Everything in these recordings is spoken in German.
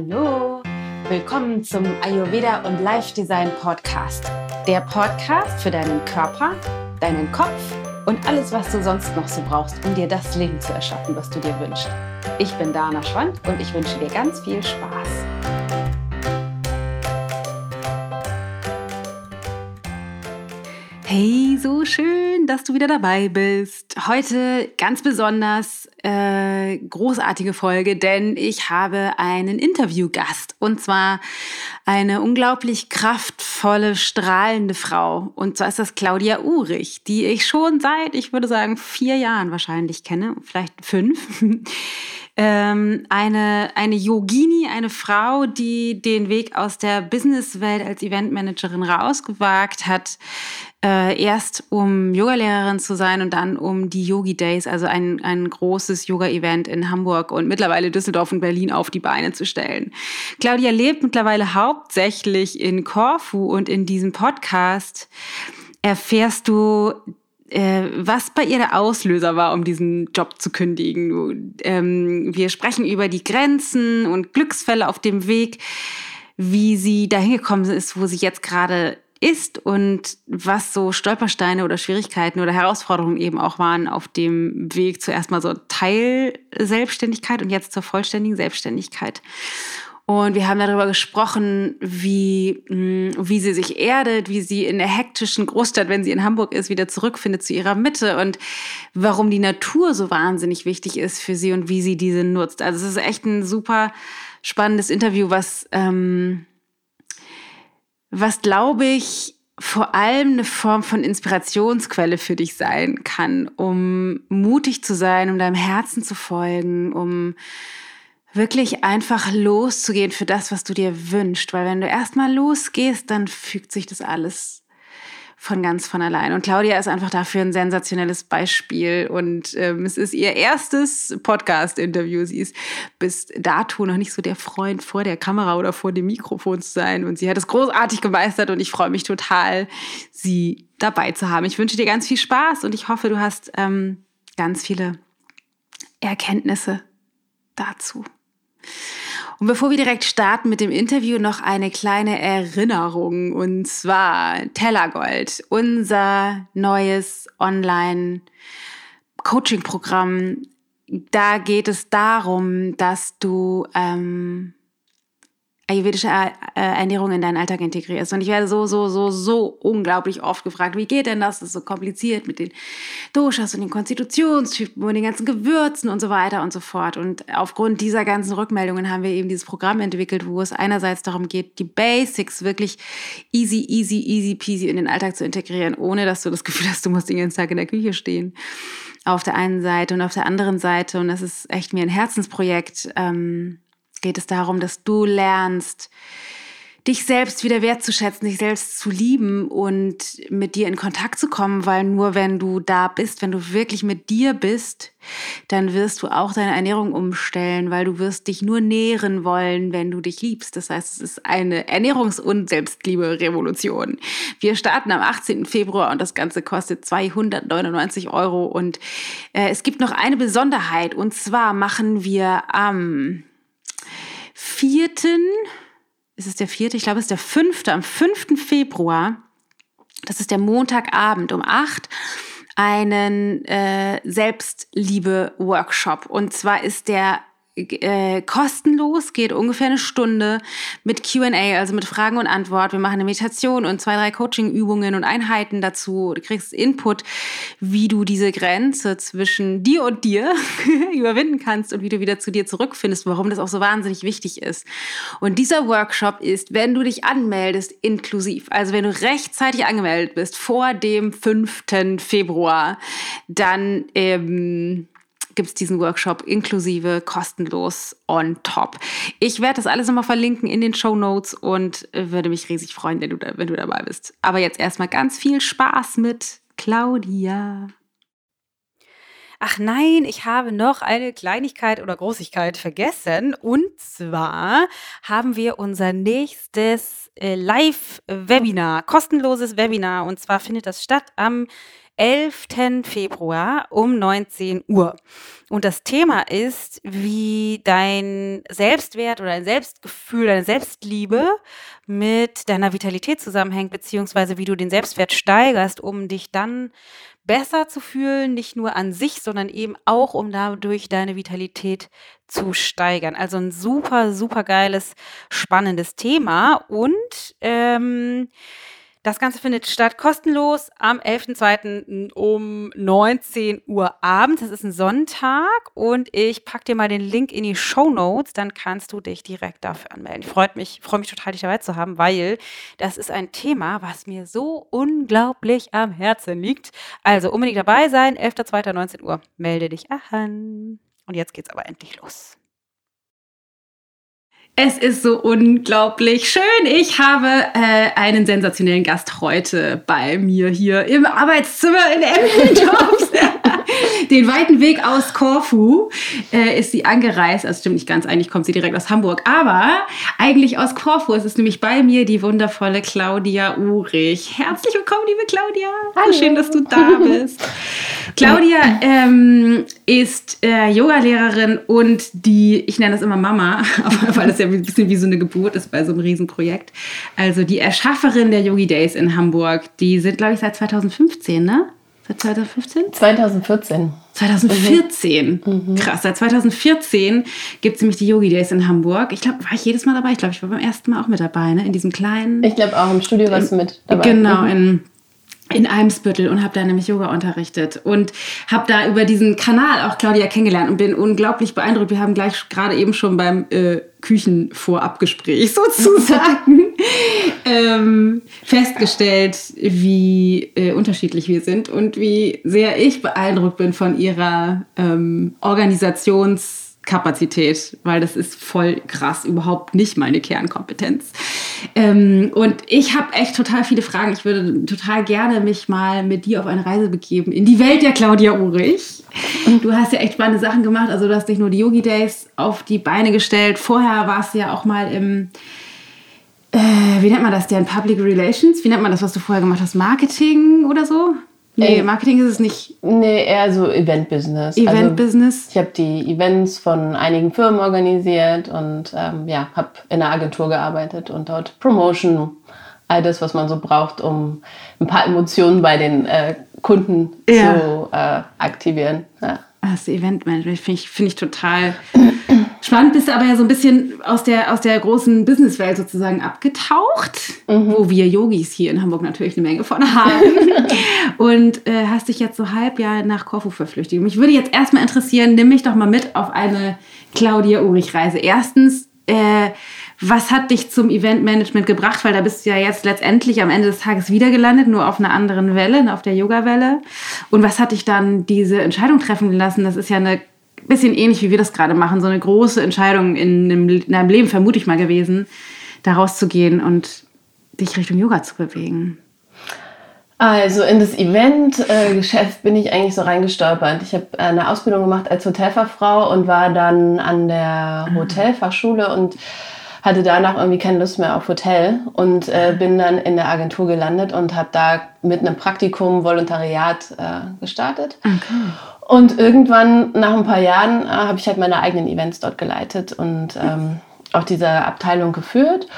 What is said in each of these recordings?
Hallo, willkommen zum Ayurveda und Life Design Podcast. Der Podcast für deinen Körper, deinen Kopf und alles, was du sonst noch so brauchst, um dir das Leben zu erschaffen, was du dir wünschst. Ich bin Dana Schwand und ich wünsche dir ganz viel Spaß. Hey, so schön, dass du wieder dabei bist. Heute ganz besonders äh, großartige Folge, denn ich habe einen Interviewgast und zwar eine unglaublich kraftvolle, strahlende Frau. Und zwar ist das Claudia Urich, die ich schon seit, ich würde sagen, vier Jahren wahrscheinlich kenne, vielleicht fünf. Ähm, eine, eine Yogini, eine Frau, die den Weg aus der Businesswelt als Eventmanagerin rausgewagt hat, äh, erst um Yogalehrerin zu sein und dann um die Yogi Days, also ein, ein großes Yoga-Event in Hamburg und mittlerweile Düsseldorf und Berlin auf die Beine zu stellen. Claudia lebt mittlerweile hauptsächlich in Korfu und in diesem Podcast erfährst du was bei ihr der Auslöser war, um diesen Job zu kündigen. Ähm, wir sprechen über die Grenzen und Glücksfälle auf dem Weg, wie sie dahin gekommen ist, wo sie jetzt gerade ist und was so Stolpersteine oder Schwierigkeiten oder Herausforderungen eben auch waren auf dem Weg zuerst mal so Teilselbstständigkeit und jetzt zur vollständigen Selbstständigkeit. Und wir haben darüber gesprochen, wie, hm, wie sie sich erdet, wie sie in der hektischen Großstadt, wenn sie in Hamburg ist, wieder zurückfindet zu ihrer Mitte und warum die Natur so wahnsinnig wichtig ist für sie und wie sie diese nutzt. Also es ist echt ein super spannendes Interview, was, ähm, was glaube ich, vor allem eine Form von Inspirationsquelle für dich sein kann, um mutig zu sein, um deinem Herzen zu folgen, um wirklich einfach loszugehen für das, was du dir wünschst. Weil wenn du erstmal losgehst, dann fügt sich das alles von ganz von allein. Und Claudia ist einfach dafür ein sensationelles Beispiel. Und ähm, es ist ihr erstes Podcast-Interview. Sie ist bis dato noch nicht so der Freund vor der Kamera oder vor dem Mikrofon zu sein. Und sie hat es großartig gemeistert und ich freue mich total, sie dabei zu haben. Ich wünsche dir ganz viel Spaß und ich hoffe, du hast ähm, ganz viele Erkenntnisse dazu. Und bevor wir direkt starten mit dem Interview, noch eine kleine Erinnerung. Und zwar Tellergold, unser neues Online-Coaching-Programm. Da geht es darum, dass du ähm, ayurvedische äh, Ernährung in deinen Alltag integrierst. Und ich werde so, so, so, so unglaublich oft gefragt, wie geht denn das? Das ist so kompliziert mit den Doshas und den Konstitutionstypen und den ganzen Gewürzen und so weiter und so fort. Und aufgrund dieser ganzen Rückmeldungen haben wir eben dieses Programm entwickelt, wo es einerseits darum geht, die Basics wirklich easy, easy, easy peasy in den Alltag zu integrieren, ohne dass du das Gefühl hast, du musst den ganzen Tag in der Küche stehen. Auf der einen Seite und auf der anderen Seite, und das ist echt mir ein Herzensprojekt, ähm, geht es darum, dass du lernst, dich selbst wieder wertzuschätzen, dich selbst zu lieben und mit dir in Kontakt zu kommen, weil nur wenn du da bist, wenn du wirklich mit dir bist, dann wirst du auch deine Ernährung umstellen, weil du wirst dich nur nähren wollen, wenn du dich liebst. Das heißt, es ist eine Ernährungs- und Selbstliebe-Revolution. Wir starten am 18. Februar und das Ganze kostet 299 Euro und äh, es gibt noch eine Besonderheit und zwar machen wir am vierten, ist es der vierte? Ich glaube, es ist der fünfte, am 5. Februar, das ist der Montagabend um acht, einen äh, Selbstliebe-Workshop. Und zwar ist der äh, kostenlos, geht ungefähr eine Stunde mit QA, also mit Fragen und Antwort. Wir machen eine Meditation und zwei, drei Coaching-Übungen und Einheiten dazu. Du kriegst Input, wie du diese Grenze zwischen dir und dir überwinden kannst und wie du wieder zu dir zurückfindest, warum das auch so wahnsinnig wichtig ist. Und dieser Workshop ist, wenn du dich anmeldest, inklusiv. Also wenn du rechtzeitig angemeldet bist vor dem 5. Februar, dann ähm, gibt es diesen Workshop inklusive kostenlos on top. Ich werde das alles nochmal verlinken in den Show Notes und würde mich riesig freuen, wenn du, wenn du dabei bist. Aber jetzt erstmal ganz viel Spaß mit Claudia. Ach nein, ich habe noch eine Kleinigkeit oder Großigkeit vergessen. Und zwar haben wir unser nächstes äh, Live-Webinar, kostenloses Webinar. Und zwar findet das statt am 11. Februar um 19 Uhr. Und das Thema ist, wie dein Selbstwert oder dein Selbstgefühl, deine Selbstliebe mit deiner Vitalität zusammenhängt, beziehungsweise wie du den Selbstwert steigerst, um dich dann besser zu fühlen, nicht nur an sich, sondern eben auch, um dadurch deine Vitalität zu steigern. Also ein super, super geiles, spannendes Thema. Und ähm, das Ganze findet statt kostenlos am 11.02. um 19 Uhr abends. Das ist ein Sonntag und ich packe dir mal den Link in die Show Notes, dann kannst du dich direkt dafür anmelden. Ich freue mich, freue mich total, dich dabei zu haben, weil das ist ein Thema, was mir so unglaublich am Herzen liegt. Also unbedingt dabei sein, 11.02.19 Uhr. Melde dich an. Und jetzt geht's aber endlich los. Es ist so unglaublich schön. Ich habe äh, einen sensationellen Gast heute bei mir hier im Arbeitszimmer in Emmendorf. Den weiten Weg aus Korfu äh, ist sie angereist. Also stimmt nicht ganz, eigentlich kommt sie direkt aus Hamburg. Aber eigentlich aus Korfu. Es ist nämlich bei mir die wundervolle Claudia Urich. Herzlich willkommen, liebe Claudia. Hallo. Schön, dass du da bist. Claudia ähm, ist äh, Yogalehrerin und die, ich nenne das immer Mama, weil das ja ein bisschen wie so eine Geburt ist bei so einem Riesenprojekt. Also die Erschafferin der Yogi Days in Hamburg. Die sind, glaube ich, seit 2015, ne? Seit 2015? 2014. 2014. Mhm. Krass, seit 2014 gibt es nämlich die Yogi Days in Hamburg. Ich glaube, war ich jedes Mal dabei? Ich glaube, ich war beim ersten Mal auch mit dabei, ne? In diesem kleinen. Ich glaube auch im Studio warst du mit dabei. Genau, mhm. in in Eimsbüttel und habe da nämlich Yoga unterrichtet und habe da über diesen Kanal auch Claudia kennengelernt und bin unglaublich beeindruckt. Wir haben gleich gerade eben schon beim äh, Küchenvorabgespräch sozusagen ähm, festgestellt, wie äh, unterschiedlich wir sind und wie sehr ich beeindruckt bin von ihrer ähm, Organisations- Kapazität, weil das ist voll krass, überhaupt nicht meine Kernkompetenz. Ähm, und ich habe echt total viele Fragen. Ich würde total gerne mich mal mit dir auf eine Reise begeben in die Welt der Claudia Urich. Du hast ja echt spannende Sachen gemacht. Also du hast nicht nur die Yogi Days auf die Beine gestellt. Vorher warst du ja auch mal im, äh, wie nennt man das denn, Public Relations? Wie nennt man das, was du vorher gemacht hast? Marketing oder so? Nee, Marketing ist es nicht. Nee, eher so Event-Business. Event-Business. Also, ich habe die Events von einigen Firmen organisiert und ähm, ja, habe in einer Agentur gearbeitet und dort Promotion, all das, was man so braucht, um ein paar Emotionen bei den äh, Kunden ja. zu äh, aktivieren. Ja. Das Eventmanagement finde ich, find ich total spannend. Bist du aber ja so ein bisschen aus der, aus der großen Businesswelt sozusagen abgetaucht, mhm. wo wir Yogis hier in Hamburg natürlich eine Menge von haben. und äh, hast dich jetzt so halb ja nach Korfu verflüchtigt. Mich würde jetzt erstmal interessieren, nimm mich doch mal mit auf eine Claudia Urich-Reise. Erstens, äh, was hat dich zum Eventmanagement gebracht? Weil da bist du ja jetzt letztendlich am Ende des Tages wieder gelandet, nur auf einer anderen Welle, auf der Yoga-Welle. Und was hat dich dann diese Entscheidung treffen lassen? Das ist ja eine bisschen ähnlich, wie wir das gerade machen, so eine große Entscheidung in, einem, in deinem Leben, vermute ich mal gewesen, da rauszugehen und dich Richtung Yoga zu bewegen. Also in das Event-Geschäft bin ich eigentlich so reingestolpert. Ich habe eine Ausbildung gemacht als Hotelfachfrau und war dann an der ah. Hotelfachschule und hatte danach irgendwie keine Lust mehr auf Hotel und äh, bin dann in der Agentur gelandet und habe da mit einem Praktikum Volontariat äh, gestartet. Okay. Und irgendwann nach ein paar Jahren äh, habe ich halt meine eigenen Events dort geleitet und ähm, auch diese Abteilung geführt.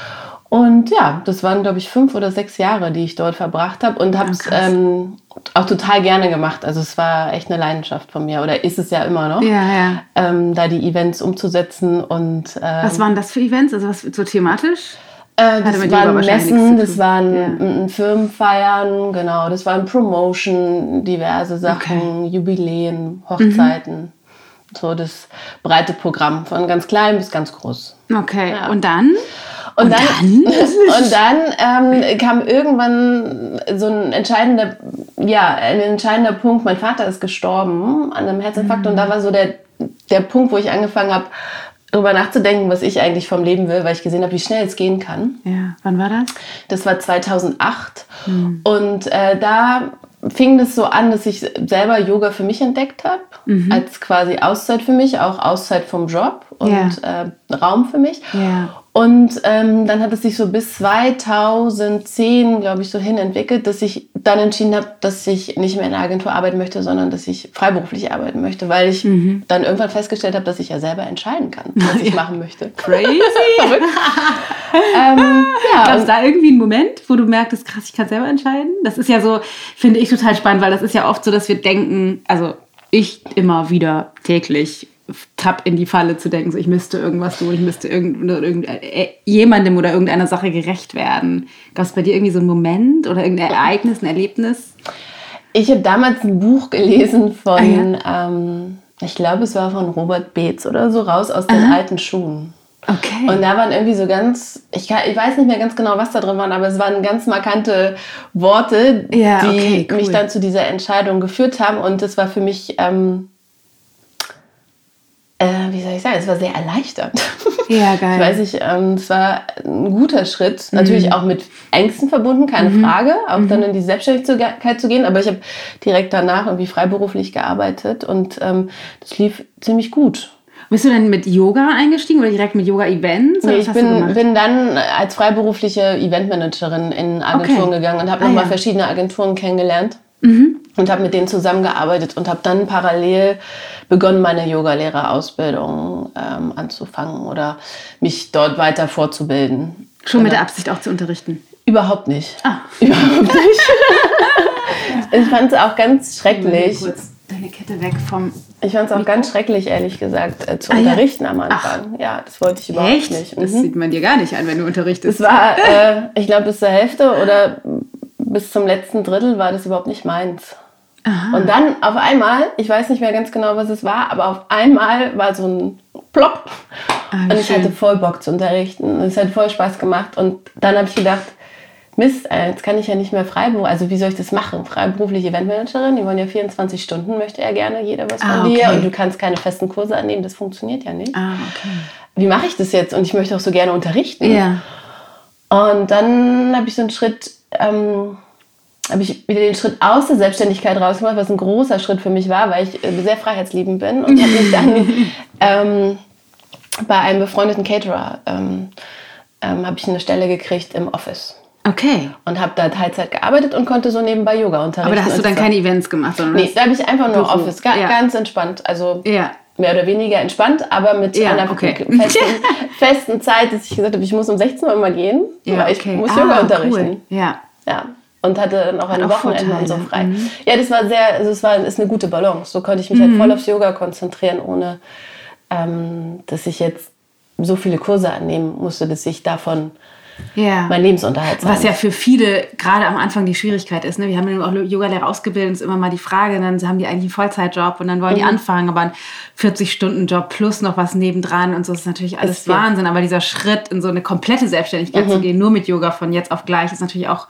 Und ja, das waren, glaube ich, fünf oder sechs Jahre, die ich dort verbracht habe und habe es ähm, auch total gerne gemacht. Also es war echt eine Leidenschaft von mir oder ist es ja immer noch, ja, ja. Ähm, da die Events umzusetzen. Und, ähm, was waren das für Events? Also was so thematisch? Äh, das waren Messen, das waren ja. Firmenfeiern, genau, das waren Promotion, diverse Sachen, okay. Jubiläen, Hochzeiten. Mhm. So das breite Programm von ganz klein bis ganz groß. Okay, ja. und dann? Und, und dann, dann? und dann ähm, kam irgendwann so ein entscheidender, ja, ein entscheidender Punkt. Mein Vater ist gestorben an einem Herzinfarkt mhm. und da war so der, der Punkt, wo ich angefangen habe, darüber nachzudenken, was ich eigentlich vom Leben will, weil ich gesehen habe, wie schnell es gehen kann. Ja, wann war das? Das war 2008 mhm. und äh, da fing das so an, dass ich selber Yoga für mich entdeckt habe, mhm. als quasi Auszeit für mich, auch Auszeit vom Job und ja. äh, Raum für mich. Ja. Und ähm, dann hat es sich so bis 2010, glaube ich, so hin entwickelt, dass ich dann entschieden habe, dass ich nicht mehr in einer Agentur arbeiten möchte, sondern dass ich freiberuflich arbeiten möchte, weil ich mhm. dann irgendwann festgestellt habe, dass ich ja selber entscheiden kann, was ich machen möchte. Crazy. Verrückt. ähm, ja, Gab es da irgendwie einen Moment, wo du merktest, krass, ich kann selber entscheiden? Das ist ja so, finde ich total spannend, weil das ist ja oft so, dass wir denken, also ich immer wieder täglich tapp in die Falle zu denken, so ich müsste irgendwas tun, ich müsste irgend, irgend, äh, jemandem oder irgendeiner Sache gerecht werden. Gab es bei dir irgendwie so einen Moment oder irgendein Ereignis, ein Erlebnis? Ich habe damals ein Buch gelesen von, ah, ja. ähm, ich glaube, es war von Robert Beetz oder so, raus aus den Aha. alten Schuhen. Okay. Und da waren irgendwie so ganz, ich, kann, ich weiß nicht mehr ganz genau, was da drin war, aber es waren ganz markante Worte, ja, die okay, cool. mich dann zu dieser Entscheidung geführt haben. Und das war für mich ähm, äh, wie soll ich sagen, es war sehr erleichternd. Ja, geil. Ich weiß nicht, ähm, es war ein guter Schritt. Mhm. Natürlich auch mit Ängsten verbunden, keine mhm. Frage, auch mhm. dann in die Selbstständigkeit zu gehen. Aber ich habe direkt danach irgendwie freiberuflich gearbeitet und ähm, das lief ziemlich gut. Bist du denn mit Yoga eingestiegen oder direkt mit Yoga-Events? Nee, ich bin, bin dann als freiberufliche Eventmanagerin in Agenturen okay. gegangen und habe ah, nochmal ja. verschiedene Agenturen kennengelernt. Mhm. Und habe mit denen zusammengearbeitet und habe dann parallel begonnen, meine Yogalehrerausbildung ähm, anzufangen oder mich dort weiter fortzubilden. Schon mit der Absicht auch zu unterrichten? Überhaupt nicht. Ah. Überhaupt nicht. ich fand es auch ganz schrecklich. Kurz deine Kette weg vom. Ich fand es auch ganz schrecklich, ehrlich gesagt, äh, zu ah, unterrichten ja. am Anfang. Ach. Ja, das wollte ich überhaupt Echt? nicht. Mhm. Das sieht man dir gar nicht an, wenn du unterrichtest. Es war, äh, ich glaube, bis zur Hälfte oder bis zum letzten Drittel war das überhaupt nicht meins. Aha. Und dann auf einmal, ich weiß nicht mehr ganz genau, was es war, aber auf einmal war so ein Plopp. Ah, und ich schön. hatte voll Bock zu unterrichten. Und es hat voll Spaß gemacht. Und dann habe ich gedacht, Mist, äh, jetzt kann ich ja nicht mehr freiberuflich, also wie soll ich das machen? Freiberufliche Eventmanagerin, die wollen ja 24 Stunden, möchte ja gerne jeder was ah, von dir. Und du kannst keine festen Kurse annehmen, das funktioniert ja nicht. Ah, okay. Wie mache ich das jetzt? Und ich möchte auch so gerne unterrichten. Ja. Und dann habe ich so einen Schritt ähm, habe ich wieder den Schritt aus der Selbstständigkeit rausgemacht, was ein großer Schritt für mich war, weil ich äh, sehr freiheitsliebend bin und habe mich dann ähm, bei einem befreundeten Caterer ähm, ähm, habe ich eine Stelle gekriegt im Office. Okay. Und habe da Teilzeit gearbeitet und konnte so nebenbei Yoga unterrichten. Aber da hast du dann keine Events gemacht, sondern Nee, da habe ich einfach nur Office, ga, ja. ganz entspannt. Also ja. Mehr oder weniger entspannt, aber mit ja, einer okay. festen, festen, Zeit, dass ich gesagt habe, ich muss um 16 Uhr mal gehen, ja, weil ich muss ah, Yoga unterrichten. Cool. Ja. Ja und hatte dann auch eine Wochenende und so frei. Mhm. Ja, das war sehr, also es war ist eine gute Balance. So konnte ich mich halt mhm. halt voll aufs Yoga konzentrieren, ohne ähm, dass ich jetzt so viele Kurse annehmen musste, dass ich davon ja. mein Lebensunterhalt Was ja für viele gerade am Anfang die Schwierigkeit ist. Ne? Wir haben ja auch Yogalehrer ausgebildet, ist immer mal die Frage, dann haben die eigentlich einen Vollzeitjob und dann wollen mhm. die anfangen, aber ein 40-Stunden-Job plus noch was nebendran und so ist natürlich alles ist Wahnsinn. Aber dieser Schritt in so eine komplette Selbstständigkeit mhm. zu gehen, nur mit Yoga von jetzt auf gleich, ist natürlich auch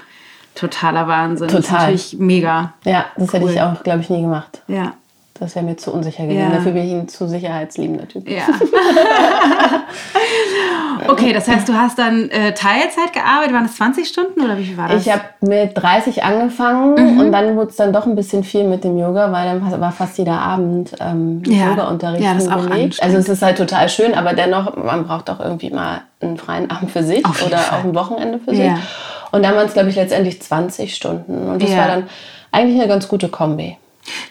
totaler Wahnsinn. Total. Das ist natürlich mega. Ja, das cool. hätte ich auch, glaube ich, nie gemacht. Ja. Das wäre mir zu unsicher gewesen. Ja. Dafür bin ich ein zu sicherheitsliebender Typ. Ja. okay, das heißt, du hast dann äh, Teilzeit gearbeitet. Waren das 20 Stunden oder wie viel war das? Ich habe mit 30 angefangen mhm. und dann wurde es dann doch ein bisschen viel mit dem Yoga, weil dann war fast jeder Abend ähm, ja. Yoga-Unterricht ja, das ist auch belegt. Also es ist halt total schön, aber dennoch, man braucht auch irgendwie mal einen freien Abend für sich oder Fall. auch ein Wochenende für sich. Und dann waren es, glaube ich, letztendlich 20 Stunden. Und das war dann eigentlich eine ganz gute Kombi.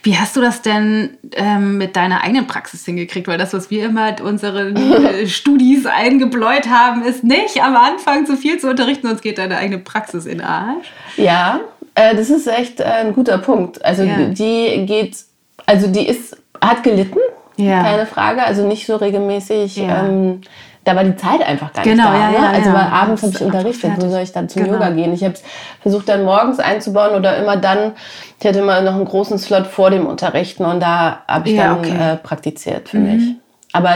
Wie hast du das denn ähm, mit deiner eigenen Praxis hingekriegt? Weil das, was wir immer unseren äh, Studis eingebläut haben, ist nicht am Anfang zu viel zu unterrichten, sonst geht deine eigene Praxis in Arsch. Ja, äh, das ist echt äh, ein guter Punkt. Also ja. die geht, also die ist, hat gelitten, ja. keine Frage. Also nicht so regelmäßig. Ja. Ähm, da war die Zeit einfach gar genau, nicht da. Ja, ne? also ja. abends habe ich unterrichtet, wo soll ich dann zum genau. Yoga gehen? Ich habe es versucht dann morgens einzubauen oder immer dann, ich hatte immer noch einen großen Slot vor dem Unterrichten und da habe ich ja, dann okay. äh, praktiziert für mhm. mich. Aber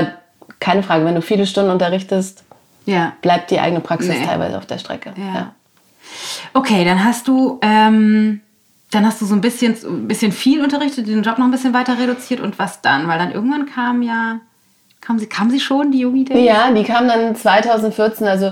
keine Frage, wenn du viele Stunden unterrichtest, ja. bleibt die eigene Praxis nee. teilweise auf der Strecke. Ja. Okay, dann hast du... Ähm dann hast du so ein bisschen, ein bisschen viel unterrichtet, den Job noch ein bisschen weiter reduziert und was dann? Weil dann irgendwann kam ja Kam sie, kam sie schon, die Yogi Days? Ja, die kam dann 2014, also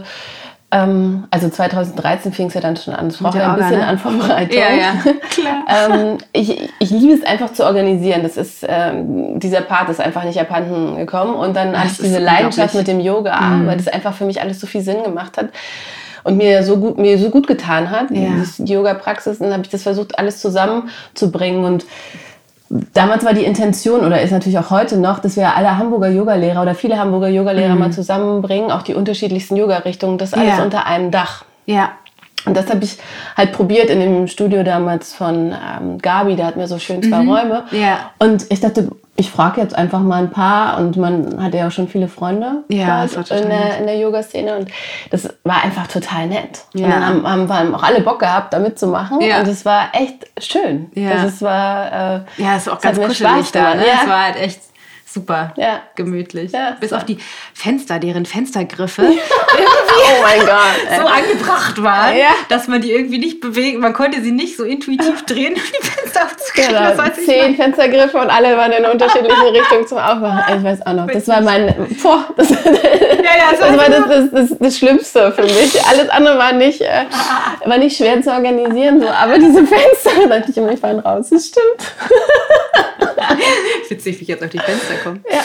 ähm, also 2013 fing es ja dann schon an. Es braucht ja ein bisschen ne? an Vorbereitung. Ja, ja, klar. ähm, ich, ich liebe es einfach zu organisieren. Das ist, ähm, dieser Part ist einfach nicht abhanden gekommen. Und dann hatte ich diese Leidenschaft mit dem Yoga, mhm. weil das einfach für mich alles so viel Sinn gemacht hat. und mir so gut, mir so gut getan hat, ja. die Yoga-Praxis, dann habe ich das versucht, alles zusammenzubringen und damals war die Intention oder ist natürlich auch heute noch, dass wir alle Hamburger Yogalehrer oder viele Hamburger Yogalehrer mhm. mal zusammenbringen, auch die unterschiedlichsten Yoga-Richtungen, das alles ja. unter einem Dach. Ja. Und das habe ich halt probiert in dem Studio damals von ähm, Gabi, der hat mir so schön zwei mhm. Räume. Ja. Und ich dachte, ich frage jetzt einfach mal ein paar und man hatte ja auch schon viele Freunde ja, in, der, in der Yoga-Szene und das war einfach total nett. Ja. Und dann haben, haben, haben auch alle Bock gehabt, da mitzumachen ja. und es war echt schön. Ja, also es war, äh, ja, es ist auch ganz kuschelig da. Ne? Ja. Es war halt echt super ja. gemütlich. Ja, Bis auf die Fenster, deren Fenstergriffe oh mein Gott, so angebracht waren, ja. dass man die irgendwie nicht bewegen, man konnte sie nicht so intuitiv drehen, um die Fenster aufzukriegen. Genau. Zehn Fenstergriffe und alle waren in unterschiedlichen Richtungen zum Aufmachen. Ich weiß auch noch, das war mein, boah, das, ja, das, das war das, das, das, das, Schlimmste für mich. Alles andere war nicht, äh, war nicht schwer zu organisieren, so. aber diese Fenster, da dachte ich immer, ich fahren raus, das stimmt. Witzig, wie ich jetzt auf die Fenster komme. Ja.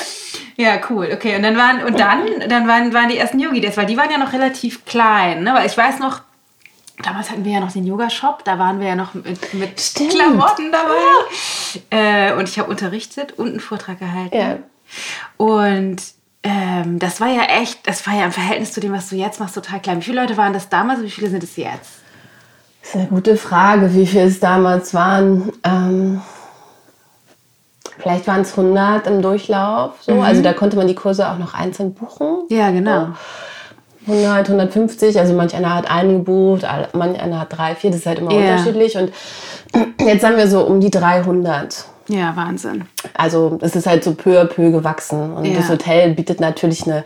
Ja, cool. Okay, und dann waren und dann, dann waren, waren die ersten Yogi Days, weil die waren ja noch relativ klein, ne? Weil ich weiß noch, damals hatten wir ja noch den Yoga-Shop, da waren wir ja noch mit, mit Klamotten dabei. Ja. Äh, und ich habe unterrichtet und einen Vortrag gehalten. Ja. Und ähm, das war ja echt, das war ja im Verhältnis zu dem, was du jetzt machst, total klein. Wie viele Leute waren das damals und wie viele sind es jetzt? Das ist eine gute Frage, wie viele es damals waren. Ähm Vielleicht waren es 100 im Durchlauf. So. Mhm. Also da konnte man die Kurse auch noch einzeln buchen. Ja, genau. So. 100, 150, also manch einer hat einen gebucht, manch einer hat drei, vier, das ist halt immer yeah. unterschiedlich. Und jetzt haben wir so um die 300. Ja, Wahnsinn. Also es ist halt so peu à peu gewachsen. Und ja. das Hotel bietet natürlich eine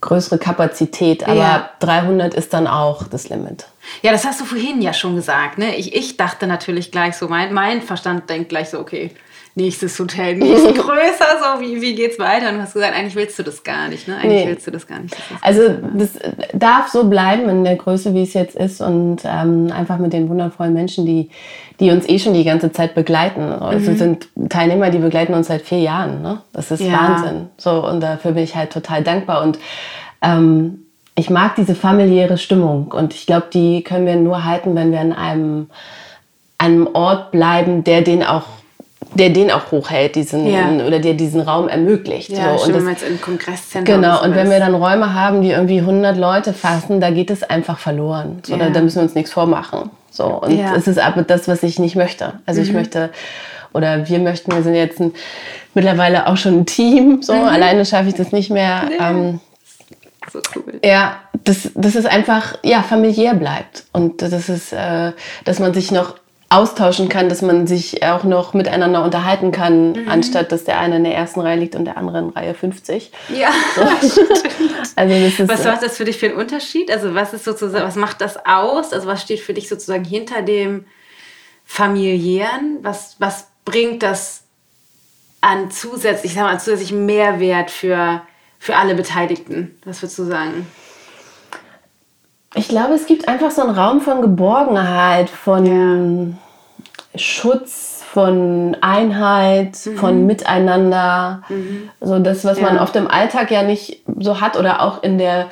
größere Kapazität, aber ja. 300 ist dann auch das Limit. Ja, das hast du vorhin ja schon gesagt. Ne? Ich, ich dachte natürlich gleich so, mein, mein Verstand denkt gleich so, okay, nächstes Hotel, nächstes größer, so wie, wie geht's weiter? Und du hast gesagt, eigentlich willst du das gar nicht, ne? Eigentlich nee. willst du das gar nicht. Das also das darf so bleiben in der Größe, wie es jetzt ist und ähm, einfach mit den wundervollen Menschen, die, die uns eh schon die ganze Zeit begleiten. Also mhm. sind Teilnehmer, die begleiten uns seit vier Jahren, ne? Das ist ja. Wahnsinn. So, und dafür bin ich halt total dankbar und ähm, ich mag diese familiäre Stimmung und ich glaube, die können wir nur halten, wenn wir an einem, einem Ort bleiben, der den auch der den auch hochhält, diesen ja. oder der diesen Raum ermöglicht. Ja, so. und das, jetzt im Kongresszentrum. Genau, und wenn wir dann Räume haben, die irgendwie 100 Leute fassen, da geht es einfach verloren. So, ja. da, da, müssen wir uns nichts vormachen. So, und ja. es ist aber das, was ich nicht möchte. Also mhm. ich möchte, oder wir möchten, wir sind jetzt ein, mittlerweile auch schon ein Team. So, mhm. alleine schaffe ich das nicht mehr. Ähm, so cool. Ja, das, das ist einfach, ja, familiär bleibt. Und das ist, äh, dass man sich noch austauschen kann, dass man sich auch noch miteinander unterhalten kann, mhm. anstatt dass der eine in der ersten Reihe liegt und der andere in Reihe 50. Ja. So. also das ist, was macht das für dich für einen Unterschied? Also was ist sozusagen, was macht das aus? Also was steht für dich sozusagen hinter dem familiären? Was, was bringt das an zusätzlich, ich sag mal, zusätzlichen Mehrwert für, für alle Beteiligten? Was würdest du sagen? Ich glaube, es gibt einfach so einen Raum von Geborgenheit, von ja. Schutz, von Einheit, mhm. von Miteinander. Mhm. So das, was ja. man oft im Alltag ja nicht so hat oder auch in der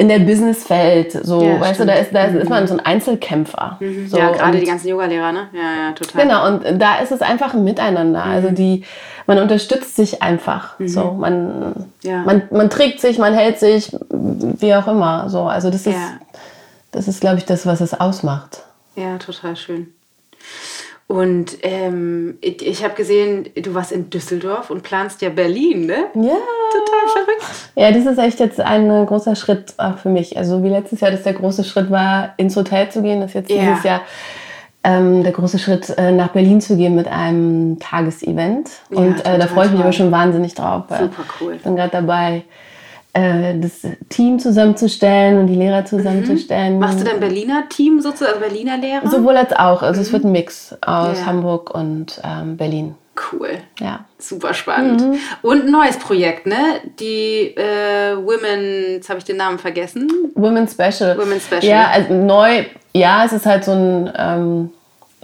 in der Businesswelt. So, ja, weißt stimmt. du, da ist, da ist, man so ein Einzelkämpfer. Mhm. So, ja, gerade die ganzen Yogalehrer, ne? Ja, ja, total. Genau, und da ist es einfach ein Miteinander. Mhm. Also die, man unterstützt sich einfach. Mhm. So, man, ja. man, man trägt sich, man hält sich, wie auch immer. So, also das ist, das ist, glaube ich, das, was es ausmacht. Ja, total schön. Und ähm, ich, ich habe gesehen, du warst in Düsseldorf und planst ja Berlin, ne? Ja. Total verrückt. Ja, das ist echt jetzt ein äh, großer Schritt auch für mich. Also wie letztes Jahr, dass der große Schritt war, ins Hotel zu gehen, ist jetzt ja. dieses Jahr ähm, der große Schritt, äh, nach Berlin zu gehen mit einem Tagesevent. Ja, und äh, da freue ich mich aber schon wahnsinnig drauf. Super cool. Ich bin gerade dabei, das Team zusammenzustellen und die Lehrer zusammenzustellen. Mhm. Machst du dann Berliner Team sozusagen, also Berliner Lehrer? Sowohl als auch. Also mhm. es wird ein Mix aus ja. Hamburg und ähm, Berlin. Cool. Ja. Super spannend. Mhm. Und ein neues Projekt, ne? Die äh, Women, jetzt habe ich den Namen vergessen. Women Special. Women Special. Ja, also neu, ja, es ist halt so ein, ähm,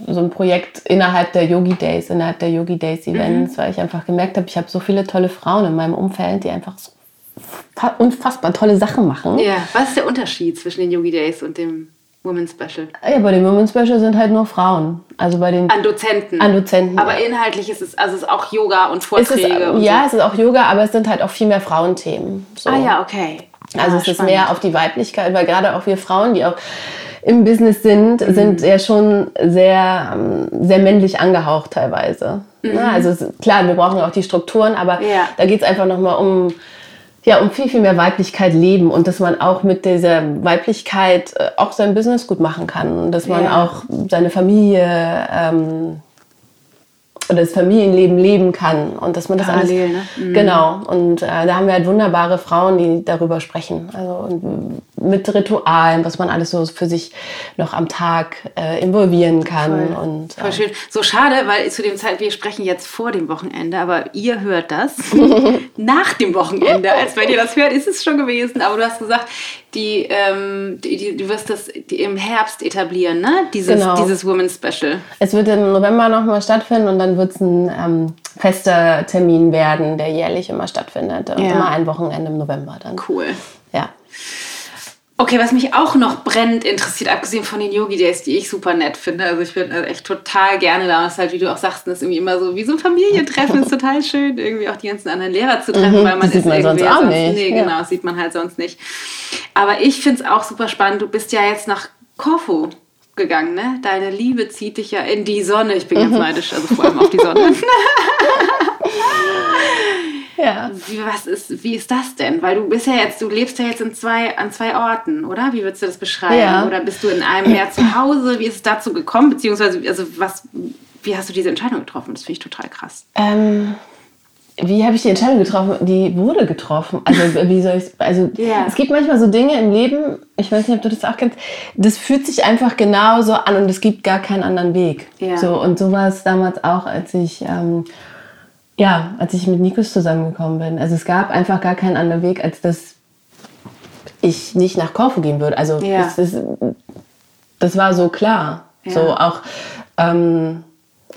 so ein Projekt innerhalb der Yogi Days, innerhalb der Yogi Days Events, mhm. weil ich einfach gemerkt habe, ich habe so viele tolle Frauen in meinem Umfeld, die einfach so unfassbar tolle Sachen machen. Ja, was ist der Unterschied zwischen den Yogi Days und dem Women's Special? Ja, bei den Women's Special sind halt nur Frauen. Also bei den An Dozenten. An Dozenten. Aber inhaltlich ist es, also es ist auch Yoga und es Vorträge. ist, und ja, so. es ist auch Yoga, aber es sind halt auch viel mehr Frauenthemen. So. Ah ja, okay. Also Ah, es ist spannend. mehr auf die Weiblichkeit, weil gerade auch wir Frauen, die auch im Business sind, Mhm. sind ja schon sehr, ähm, sehr männlich angehaucht teilweise. Ja, also es, klar, wir brauchen auch die Strukturen, aber Mhm. Ja. da geht es einfach nochmal um, ja, um viel, viel mehr Weiblichkeit leben und dass man auch mit dieser Weiblichkeit äh, auch sein Business gut machen kann und dass man Ja. auch seine Familie ähm, oder das Familienleben leben kann und dass man das Parallel, alles ne? Mhm. genau und äh, da haben wir halt wunderbare Frauen, die darüber sprechen, also und mit Ritualen, was man alles so für sich noch am Tag äh, involvieren kann Voll. und Voll äh, schön. So schade, weil zu dem Zeit, wir sprechen jetzt vor dem Wochenende, aber ihr hört das nach dem Wochenende. Als wenn ihr das hört, ist es schon gewesen. Aber du hast gesagt, die, ähm, die, die, du wirst das im Herbst etablieren, ne? Dieses, Genau. dieses Women's Special. Es wird im November nochmal stattfinden und dann wird es ein ähm, fester Termin werden, der jährlich immer stattfindet. Und Ja. Immer ein Wochenende im November dann. Cool. Ja. Okay, was mich auch noch brennend interessiert, abgesehen von den Yogi Days, die ich super nett finde. Also ich bin also echt total gerne da. Und es ist halt, wie du auch sagst, das ist irgendwie immer so wie so ein Familientreffen. ist total schön, irgendwie auch die ganzen anderen Lehrer zu treffen, weil man Mhm. die sieht ist man sonst irgendwie auch sonst, nicht. Nee, Ja. genau, das sieht man halt sonst nicht. Aber ich finde es auch super spannend. Du bist ja jetzt nach Korfu gegangen, ne? Deine Liebe zieht dich ja in die Sonne. Ich bin ganz Mhm. neidisch, also vor allem auf die Sonne. Ja. Wie, was ist, wie ist das denn? Weil du bist ja jetzt, du lebst ja jetzt in zwei, an zwei Orten, oder? Wie würdest du das beschreiben? Ja. Oder bist du in einem mehr zu Hause? Wie ist es dazu gekommen? Beziehungsweise, also was, wie hast du diese Entscheidung getroffen? Das finde ich total krass. Ähm, wie habe ich die Entscheidung getroffen? Die wurde getroffen. Also wie soll ich Also Ja. es gibt manchmal so Dinge im Leben, ich weiß nicht, ob du das auch kennst, das fühlt sich einfach genauso an und es gibt gar keinen anderen Weg. Ja. So, und so war es damals auch, als ich, ähm, ja, als ich mit Nikos zusammengekommen bin. Also es gab einfach gar keinen anderen Weg, als dass ich nicht nach Korfu gehen würde. Also Ja. es ist, das war so klar. Ja. So auch, ähm,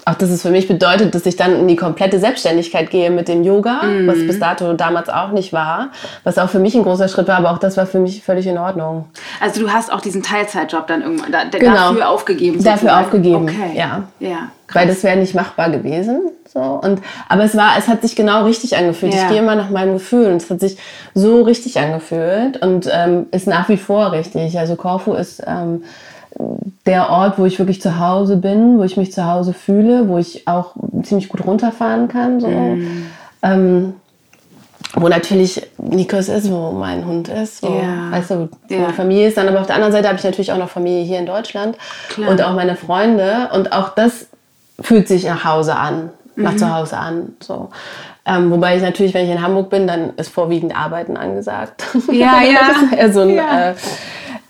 auch dass es für mich bedeutet, dass ich dann in die komplette Selbstständigkeit gehe mit dem Yoga, Mhm. was bis dato damals auch nicht war, was auch für mich ein großer Schritt war, aber auch das war für mich völlig in Ordnung. Also du hast auch diesen Teilzeitjob dann irgendwann da, Genau. dafür aufgegeben. Dafür sozusagen. aufgegeben, Okay. ja. Ja. Weil das wäre nicht machbar gewesen. So. Und, aber es war, es hat sich genau richtig angefühlt. Ja. Ich gehe immer nach meinem Gefühl und es hat sich so richtig angefühlt und ähm, ist nach wie vor richtig. Also Korfu ist ähm, der Ort, wo ich wirklich zu Hause bin, wo ich mich zu Hause fühle, wo ich auch ziemlich gut runterfahren kann. So. Mhm. Ähm, wo natürlich Nikos ist, wo mein Hund ist, wo, Ja. weißt du, wo meine Familie ist. Dann aber auf der anderen Seite habe ich natürlich auch noch Familie hier in Deutschland Klar. und auch meine Freunde. Und auch das fühlt sich nach Hause an, nach zu Hause an. So. Ähm, wobei ich natürlich, wenn ich in Hamburg bin, dann ist vorwiegend Arbeiten angesagt. Ja, ja. das ist eher so ein Ja. äh,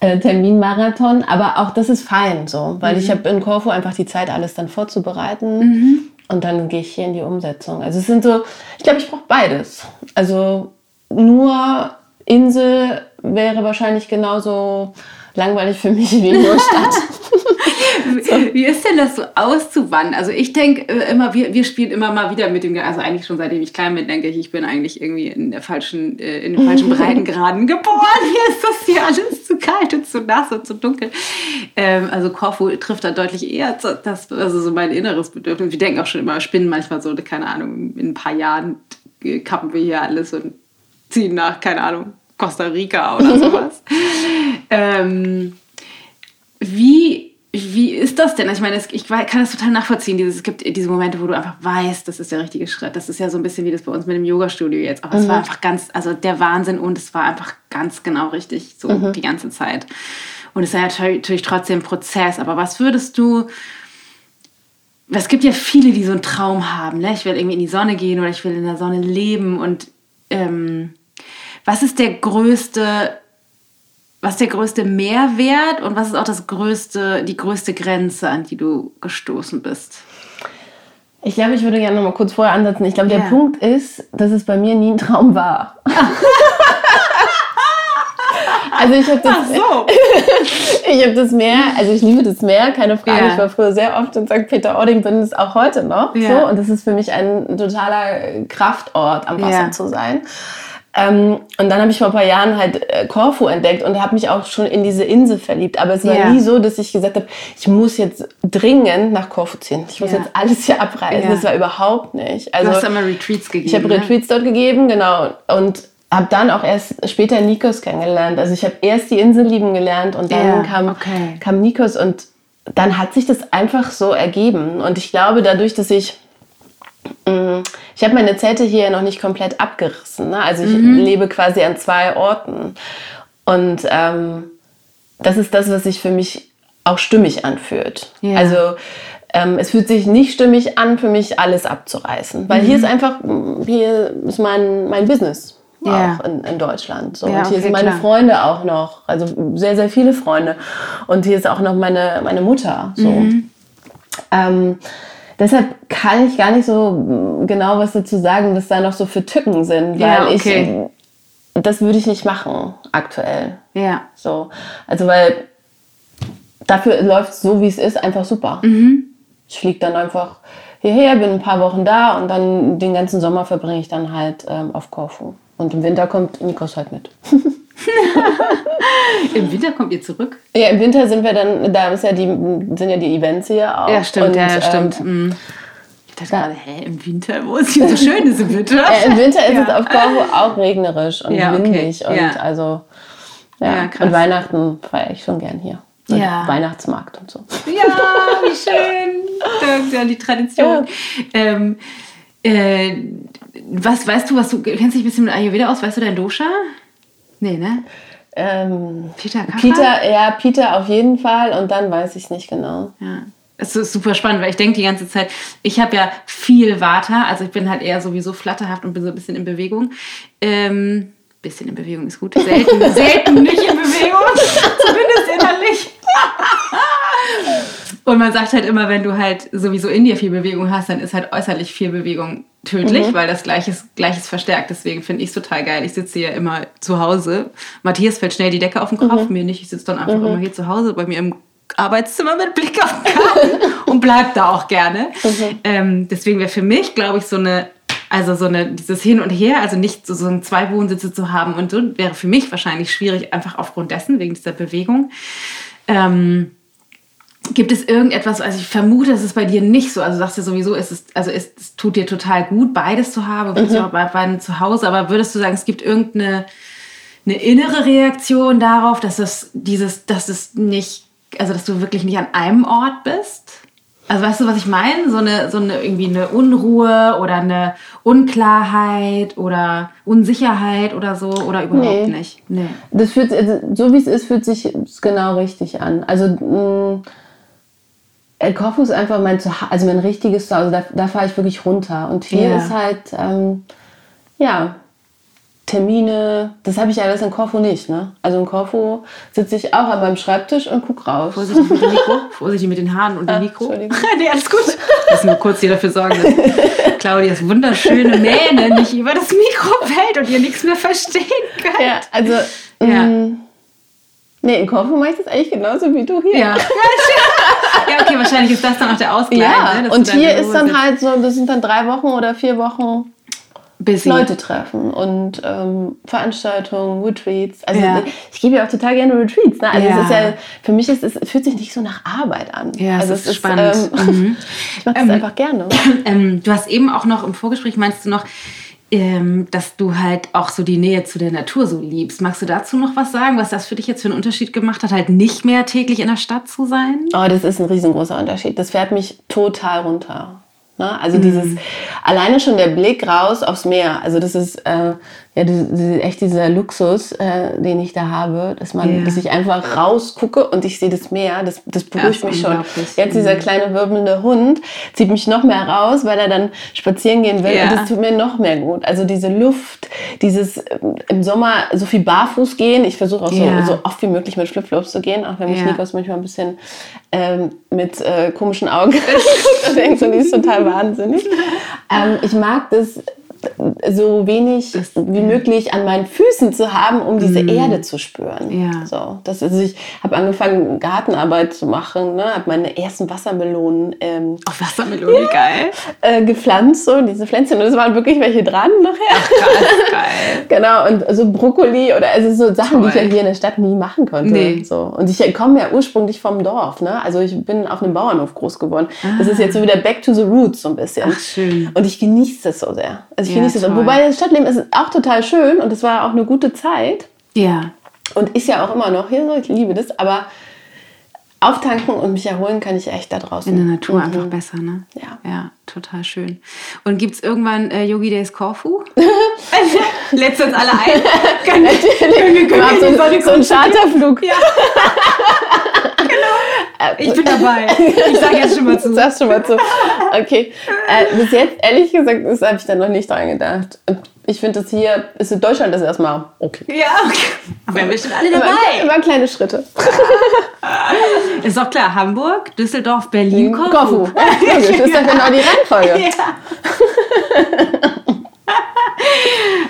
äh, Terminmarathon. Aber auch das ist fein so, weil ich habe in Korfu einfach die Zeit, alles dann vorzubereiten. Und dann gehe ich hier in die Umsetzung. Also es sind so, ich glaube, ich brauche beides. Also nur Insel wäre wahrscheinlich genauso langweilig für mich wie nur Stadt. Wie ist denn das so auszuwandern? Also ich denke äh, immer, wir, wir spielen immer mal wieder mit dem, also eigentlich schon seitdem ich klein bin, denke ich, ich bin eigentlich irgendwie in der falschen, äh, in den falschen Breitengraden geboren. Hier ist das hier alles zu kalt und zu nass und zu dunkel. Ähm, also Korfu trifft da deutlich eher das, also so mein inneres Bedürfnis. Wir denken auch schon immer, spinnen manchmal so, keine Ahnung, in ein paar Jahren kappen wir hier alles und ziehen nach, keine Ahnung, Costa Rica oder sowas. ähm, wie, wie ist das denn? Ich meine, es- ich kann das total nachvollziehen. Dieses, es gibt diese Momente, wo du einfach weißt, das ist der richtige Schritt. Das ist ja so ein bisschen wie das bei uns mit dem Yoga-Studio jetzt. Aber es war einfach ganz, also der Wahnsinn und es war einfach ganz genau richtig, so die ganze Zeit. Und es ist ja natürlich trotzdem ein Prozess. Aber was würdest du, es gibt ja viele, die so einen Traum haben. Ne? Ich will irgendwie in die Sonne gehen oder ich will in der Sonne leben. Und ähm, was ist der größte, was ist der größte Mehrwert und was ist auch das größte, die größte Grenze, an die du gestoßen bist? Ich glaube, ich würde gerne noch mal kurz vorher ansetzen. Ich glaube, der Ja. Punkt ist, dass es bei mir nie ein Traum war. also ich habe das, so. ich habe das Meer, also ich liebe das Meer, keine Frage. Ja. Ich war früher sehr oft in St. Peter-Ording, bin es auch heute noch. Ja. So, und das ist für mich ein totaler Kraftort, am Wasser zu sein. Ähm, und dann habe ich vor ein paar Jahren halt äh, Korfu entdeckt und habe mich auch schon in diese Insel verliebt. Aber es war Ja. nie so, dass ich gesagt habe, ich muss jetzt dringend nach Korfu ziehen. Ich muss Ja. jetzt alles hier abreißen. Ja. Das war überhaupt nicht. Du Also hast immer Retreats gegeben. ich habe ne? Retreats dort gegeben, genau. Und habe dann auch erst später Nikos kennengelernt. Also ich habe erst die Insel lieben gelernt und dann kam, okay. kam Nikos und dann hat sich das einfach so ergeben. Und ich glaube, dadurch, dass ich ich habe meine Zelte hier noch nicht komplett abgerissen. Ne? Also ich Mhm. lebe quasi an zwei Orten. Und ähm, das ist das, was sich für mich auch stimmig anfühlt. Ja. Also ähm, es fühlt sich nicht stimmig an, für mich alles abzureißen. Weil Mhm. hier ist einfach, hier ist mein, mein Business. Ja. Auch in, in Deutschland. So. Ja, und hier okay, sind meine klar. Freunde auch noch. Also sehr, sehr viele Freunde. Und hier ist auch noch meine, meine Mutter. So. Mhm. Ähm, deshalb kann ich gar nicht so mm, genau was dazu sagen, was da noch so für Tücken sind, weil Ja, okay. ich das würde ich nicht machen aktuell. Ja. So, also weil dafür läuft es so wie es ist einfach super. Mhm. Ich fliege dann einfach hierher, bin ein paar Wochen da und dann den ganzen Sommer verbringe ich dann halt ähm, auf Korfu. Und im Winter kommt Nikos halt mit. Im Winter kommt ihr zurück? Ja, im Winter sind wir dann, da ist ja die, sind ja die Events hier auch. Ja, stimmt, Und, ja, ja, ähm, stimmt. Mhm. Ich dachte gerade, hä, im Winter? Wo ist hier so schön ist im Winter? Ja, Im Winter ist Ja. es auf Korfu auch regnerisch und Ja, okay. windig. Und Ja. also, ja. Ja, krass. und Weihnachten feiere ich schon gern hier. Und Ja. Weihnachtsmarkt und so. Ja, wie schön. An die Tradition. Ähm, äh, was weißt du, was du kennst dich ein bisschen mit Ayurveda aus? Weißt du dein Dosha? Nee, ne? Ähm, Peter Kappa? Peter, ja, Peter auf jeden Fall und dann weiß ich es nicht genau. Ja. Es ist super spannend, weil ich denke die ganze Zeit, ich habe ja viel Vata, also ich bin halt eher sowieso flatterhaft und bin so ein bisschen in Bewegung. Ähm, bisschen in Bewegung ist gut. Selten, selten nicht in Bewegung, zumindest innerlich. Und man sagt halt immer, wenn du halt sowieso in dir viel Bewegung hast, dann ist halt äußerlich viel Bewegung tödlich, weil das Gleiches, Gleiches verstärkt. Deswegen finde ich es total geil. Ich sitze hier immer zu Hause. Matthias fällt schnell die Decke auf den Kopf, mir nicht. Ich sitze dann einfach immer hier zu Hause bei mir im Arbeitszimmer mit Blick auf den Garten und bleib da auch gerne. Ähm, deswegen wäre für mich, glaube ich, so eine, also so eine, dieses Hin und Her, also nicht so, so ein zwei Wohnsitze zu haben und so, wäre für mich wahrscheinlich schwierig, einfach aufgrund dessen, wegen dieser Bewegung. Ähm, Gibt es irgendetwas, also ich vermute, es ist bei dir nicht so. Also du sagst ja sowieso, es ist, also es, es tut dir total gut, beides zu haben, mhm. auch bei beiden zu Hause. Aber würdest du sagen, es gibt irgendeine eine innere Reaktion darauf, dass es dieses, dass es nicht, also dass du wirklich nicht an einem Ort bist? Also weißt du, was ich meine? So eine, so eine irgendwie eine Unruhe oder eine Unklarheit oder Unsicherheit oder so oder überhaupt Nee. nicht? Nee. Das fühlt, also, so wie es ist, fühlt sich es genau richtig an. Also mh, El Corfu ist einfach mein Zuhause, also mein richtiges Zuhause. Da, da fahre ich wirklich runter. Und hier Ja. ist halt, ähm, ja, Termine, das habe ich ja alles in Korfu nicht. Ne? Also in Korfu sitze ich auch an meinem Schreibtisch und gucke raus. Vorsichtig mit dem Mikro. Vorsichtig mit den Haaren und dem Mikro. Entschuldigung. nee, alles gut. Muss nur kurz hier dafür sorgen, dass Claudias wunderschöne Mähne nicht über das Mikro fällt und ihr nichts mehr verstehen könnt. Ja, also, Ja. Nee, in Korfu mache ich das eigentlich genauso wie du hier. Ja. ja, okay, wahrscheinlich ist das dann auch der Ausgleich. Ja, ne, und hier ist dann sitzt. halt so, das sind dann drei Wochen oder vier Wochen Busy. Leute treffen und ähm, Veranstaltungen, Retreats. Also Ja. ich gebe ja auch total gerne Retreats. Ne? Also Ja. es ist ja, für mich ist es fühlt sich nicht so nach Arbeit an. Ja, es also ist spannend. ähm, Mhm. ich mache das Ähm, einfach gerne. Ähm, du hast eben auch noch im Vorgespräch meinst du noch, ähm, dass du halt auch so die Nähe zu der Natur so liebst. Magst du dazu noch was sagen, was das für dich jetzt für einen Unterschied gemacht hat, halt nicht mehr täglich in der Stadt zu sein? Oh, das ist ein riesengroßer Unterschied. Das fährt mich total runter. Ne? Also Mhm. dieses, alleine schon der Blick raus aufs Meer. Also das ist äh, ja echt dieser Luxus, äh, den ich da habe, dass man, Ja. dass ich einfach rausgucke und ich sehe das Meer. Das, das beruhigt ist mich schon. Jetzt dieser kleine wirbelnde Hund zieht mich noch mehr raus, weil er dann spazieren gehen will Ja. und das tut mir noch mehr gut. Also diese Luft, dieses ähm, im Sommer so viel barfuß gehen. Ich versuche auch so, Ja. so oft wie möglich mit Flipflops zu gehen, auch wenn mich. Nikos manchmal ein bisschen ähm, mit äh, komischen Augen guckt und denkt so, die ist total wahnsinnig. ähm, ich mag das so wenig Das- wie möglich an meinen Füßen zu haben, um diese Erde zu spüren. Mhm. Ja. So, das ist, ich habe angefangen, Gartenarbeit zu machen, ne? habe meine ersten Wassermelonen ähm, Oh, Wassermelone, geil. äh, gepflanzt, so diese Pflänzchen. Und es waren wirklich welche dran nachher. Krass, geil. Genau, und so Brokkoli oder also so Sachen, die ich ja Toll. hier in der Stadt nie machen konnte. Nee. So. Und ich komme ja ursprünglich vom Dorf. Ne? Also ich bin auf einem Bauernhof groß geworden. Das ist jetzt so wieder back to the roots so ein bisschen. Ach, schön. Und ich genieße das so sehr. Also Ja, genieße das. toll. Wobei das Stadtleben ist auch total schön und es war auch eine gute Zeit. Ja. Und ist ja auch immer noch hier so, ich liebe das. Aber auftanken und mich erholen kann ich echt da draußen. In der Natur Mhm. einfach besser, ne? Ja. Ja, total schön. Und gibt es irgendwann äh, Yogi Days Korfu? Lädst du uns alle ein? Können wir- können können die so, so einen Charterflug. Ja. genau. Ich bin dabei. Ich sage jetzt schon mal zu. Sagst schon mal zu. Okay. Äh, bis jetzt, ehrlich gesagt, das habe ich da noch nicht dran gedacht. Ich finde, das hier ist in Deutschland das erstmal okay. Ja, okay. Aber wir sind alle Immer, dabei. immer kleine Schritte. Ist doch klar, Hamburg, Düsseldorf, Berlin, Korfu. Korfu. Ja, logisch, das ist doch genau die Reihenfolge. Ja.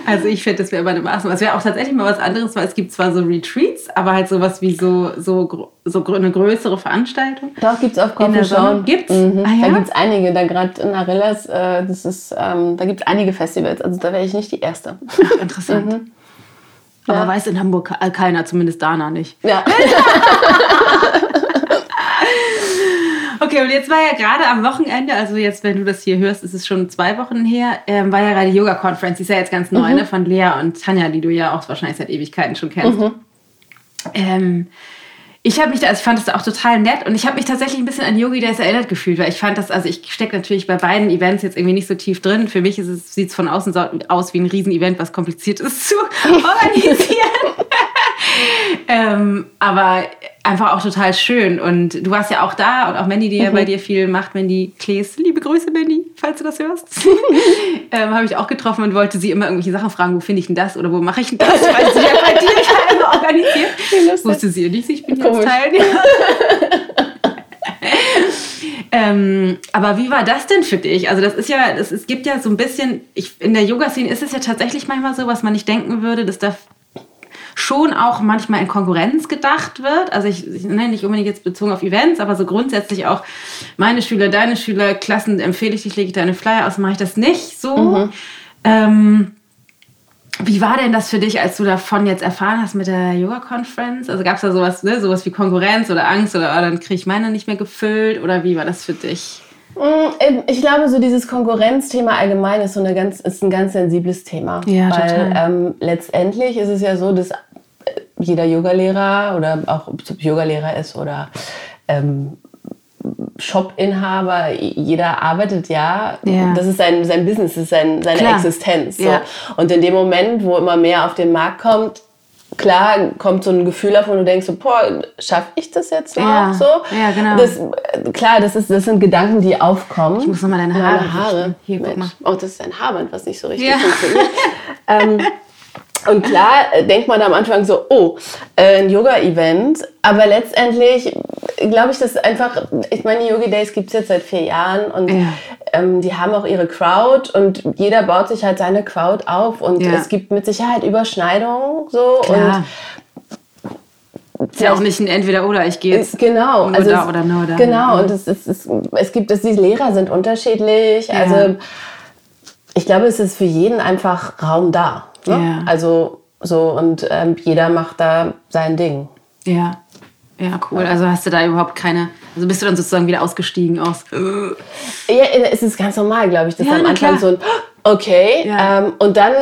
Also ich finde, das wäre immer eine Maßnahme. Es wäre auch tatsächlich mal was anderes, weil es gibt zwar so Retreats, aber halt sowas wie so, so, so eine größere Veranstaltung. Doch, gibt es auf Sonne? schon. Gibt's? Mhm. Ah, ja? Da gibt es einige, da gerade in Arillas, äh, das ist, ähm, da gibt es einige Festivals. Also da wäre ich nicht die Erste. Ach, interessant. Aber Ja. weiß in Hamburg ke- keiner, zumindest Dana nicht. Ja. Okay, und jetzt war ja gerade am Wochenende, also jetzt, wenn du das hier hörst, ist es schon zwei Wochen her, ähm, war ja gerade die Yoga-Conference, die ist ja jetzt ganz neu, ne, von Lea und Tanja, die du ja auch wahrscheinlich seit Ewigkeiten schon kennst. Ähm, ich habe mich da, also ich fand das auch total nett und ich habe mich tatsächlich ein bisschen an Yogi Days erinnert gefühlt, weil ich fand das, also ich stecke natürlich bei beiden Events jetzt irgendwie nicht so tief drin. Für mich es, sieht es von außen so aus wie ein Riesen-Event, was kompliziert ist zu organisieren. Ähm, aber einfach auch total schön. Und du warst ja auch da und auch Mandy, die ja bei dir viel macht, Mandy Klees. Liebe Grüße, Mandy, falls du das hörst. ähm, habe ich auch getroffen und wollte sie immer irgendwelche Sachen fragen, wo finde ich denn das oder wo mache ich denn das? Weil sie ja bei dir immer organisiert. Wusste sie nicht, ich bin jetzt Komisch. Teilnehmer. Ähm, aber wie war das denn für dich? Also das ist ja, das, es gibt ja so ein bisschen, ich, in der Yoga-Szene ist es ja tatsächlich manchmal so, was man nicht denken würde, dass da schon auch manchmal in Konkurrenz gedacht wird. Also ich, ich nenne nicht unbedingt jetzt bezogen auf Events, aber so grundsätzlich auch meine Schüler, deine Schüler, Klassen, empfehle ich dich, lege ich deine Flyer aus, mache ich das nicht so. Ähm, wie war denn das für dich, als du davon jetzt erfahren hast mit der Yoga-Conference? Also gab es da sowas, ne, sowas wie Konkurrenz oder Angst oder oh, dann kriege ich meine nicht mehr gefüllt oder wie war das für dich? Mm, Ich glaube, so dieses Konkurrenzthema allgemein ist so eine ganz, ist ein ganz sensibles Thema. Ja, weil total. ähm, letztendlich ist es ja so, dass jeder Yogalehrer oder auch ob es Yogalehrer ist oder ähm, Shop-Inhaber, jeder arbeitet ja. Ja. Das ist sein, sein Business, das ist sein, seine Klar. Existenz. So. Ja. Und in dem Moment, wo immer mehr auf den Markt kommt, klar kommt so ein Gefühl auf, wo du denkst, so, boah, schaffe ich das jetzt noch? Ja. So? Ja, genau. Das, klar, das, ist, das sind Gedanken, die aufkommen. Ich muss noch mal deine Haare richten. Hier, guck mal. Oh, das ist ein Haarband, was nicht so richtig funktioniert. ähm, und klar äh, denkt man am Anfang so, oh, äh, ein Yoga-Event. Aber letztendlich glaube ich, dass einfach, ich meine, Yogi Days gibt es jetzt seit vier Jahren und Ja. ähm, die haben auch ihre Crowd und jeder baut sich halt seine Crowd auf und Ja. es gibt mit Sicherheit Überschneidungen so Klar. und Ist ja auch nicht ein Entweder-Oder, ich gehe jetzt. Genau. nur da es- oder nur da. Genau, Mhm. und es, es, es, es gibt, es, die Lehrer sind unterschiedlich. Ja. Also ich glaube, es ist für jeden einfach Raum da. Ne? Ja. Also so und ähm, jeder macht da sein Ding. Ja. Ja, cool. Also hast du da überhaupt keine. Also bist du dann sozusagen wieder ausgestiegen aus. Ja, es ist ganz normal, glaube ich, dass Ja, am Anfang klar. so ein Okay Ja. ähm, und dann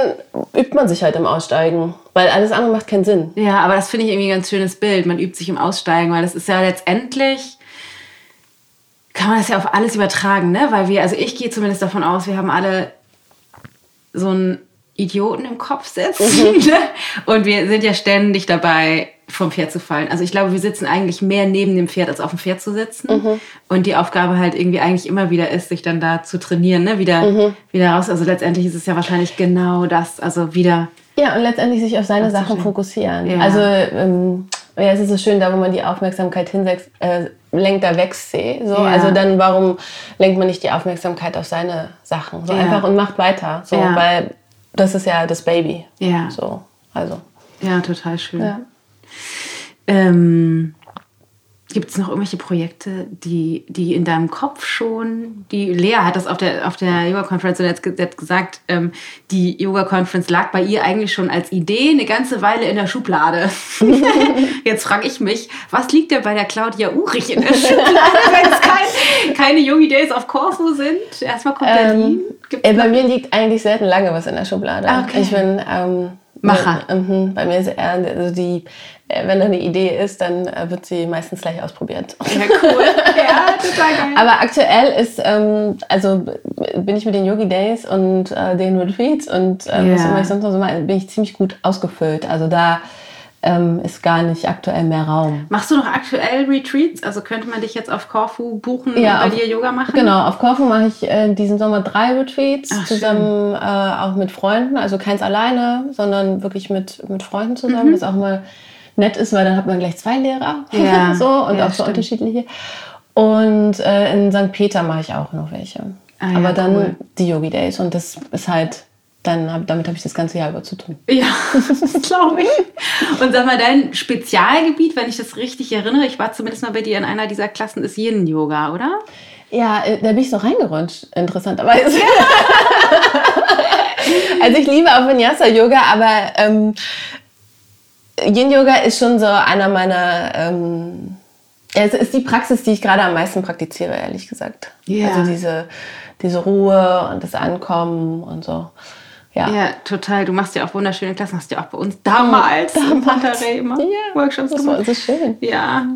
übt man sich halt im Aussteigen, weil alles andere macht keinen Sinn. Ja, aber das finde ich irgendwie ein ganz schönes Bild. Man übt sich im Aussteigen, weil das ist ja letztendlich, kann man das ja auf alles übertragen, ne? Weil wir, also ich gehe zumindest davon aus, wir haben alle so einen Idioten im Kopf sitzen. Ne? Und wir sind ja ständig dabei, vom Pferd zu fallen. Also ich glaube, wir sitzen eigentlich mehr neben dem Pferd, als auf dem Pferd zu sitzen. Und die Aufgabe halt irgendwie eigentlich immer wieder ist, sich dann da zu trainieren, ne? Wieder, wieder raus. Also letztendlich ist es ja wahrscheinlich genau das. Also wieder Ja, und letztendlich sich auf seine Sachen fokussieren. Ja. Also ähm, ja, es ist so schön, da wo man die Aufmerksamkeit hinsetzt, äh, lenkt, da wächst sie. So. Ja. Also dann, warum lenkt man nicht die Aufmerksamkeit auf seine Sachen? So Ja. einfach und macht weiter. So. Weil das ist ja das Baby. Ja. So, also. Ja, total schön. Ja. Ähm, Gibt es noch irgendwelche Projekte, die, die in deinem Kopf schon, die Lea hat das auf der, auf der Yoga-Conference und hat ge- hat gesagt, ähm, die Yoga-Conference lag bei ihr eigentlich schon als Idee eine ganze Weile in der Schublade. Jetzt frage ich mich, was liegt denn bei der Claudia Urich in der Schublade, wenn es kein, keine Yogi Days of Corfu sind? Erstmal kommt Berlin. Gibt's Äh, bei mir liegt eigentlich selten lange was in der Schublade. Ah, okay. Ich bin ähm, Macher. Mhm, bei mir ist eher also die, äh, wenn da eine Idee ist, dann äh, wird sie meistens gleich ausprobiert. ja, cool. Ja, total geil. Aber aktuell ist, ähm, also bin ich mit den Yogi Days und äh, den Retreats und äh, was Ja. immer ich sonst noch so mache, bin ich ziemlich gut ausgefüllt. Also da ähm, ist gar nicht aktuell mehr Raum. Machst du noch aktuell Retreats? Also könnte man dich jetzt auf Korfu buchen Ja, und bei auf- dir Yoga machen? Genau, auf Korfu mache ich äh, diesen Sommer drei Retreats, Ach, zusammen äh, auch mit Freunden. Also keins alleine, sondern wirklich mit, mit Freunden zusammen, was auch mal nett ist, weil dann hat man gleich zwei Lehrer Mhm. Ja, so, und ja, auch so stimmt. unterschiedliche. Und äh, in St. Peter mache ich auch noch welche. Ah, ja, Aber dann cool. die Yogi Days und das ist halt, dann hab, damit habe ich das ganze Jahr über zu tun. Ja, das glaube ich. Und sag mal, dein Spezialgebiet, wenn ich das richtig erinnere, ich war zumindest mal bei dir in einer dieser Klassen, ist Yin-Yoga, oder? Ja, äh, da bin ich so reingerutscht, interessanterweise. also ich liebe auch Vinyasa-Yoga, aber ähm, Yin-Yoga ist schon so einer meiner... Ähm, ja, es ist die Praxis, die ich gerade am meisten praktiziere, ehrlich gesagt. Ja. Also diese, diese Ruhe und das Ankommen und so. Ja. Ja, total. Du machst ja auch wunderschöne Klassen, hast ja auch bei uns damals, in Monterey immer Ja, Workshops das war gemacht. so schön. Ja.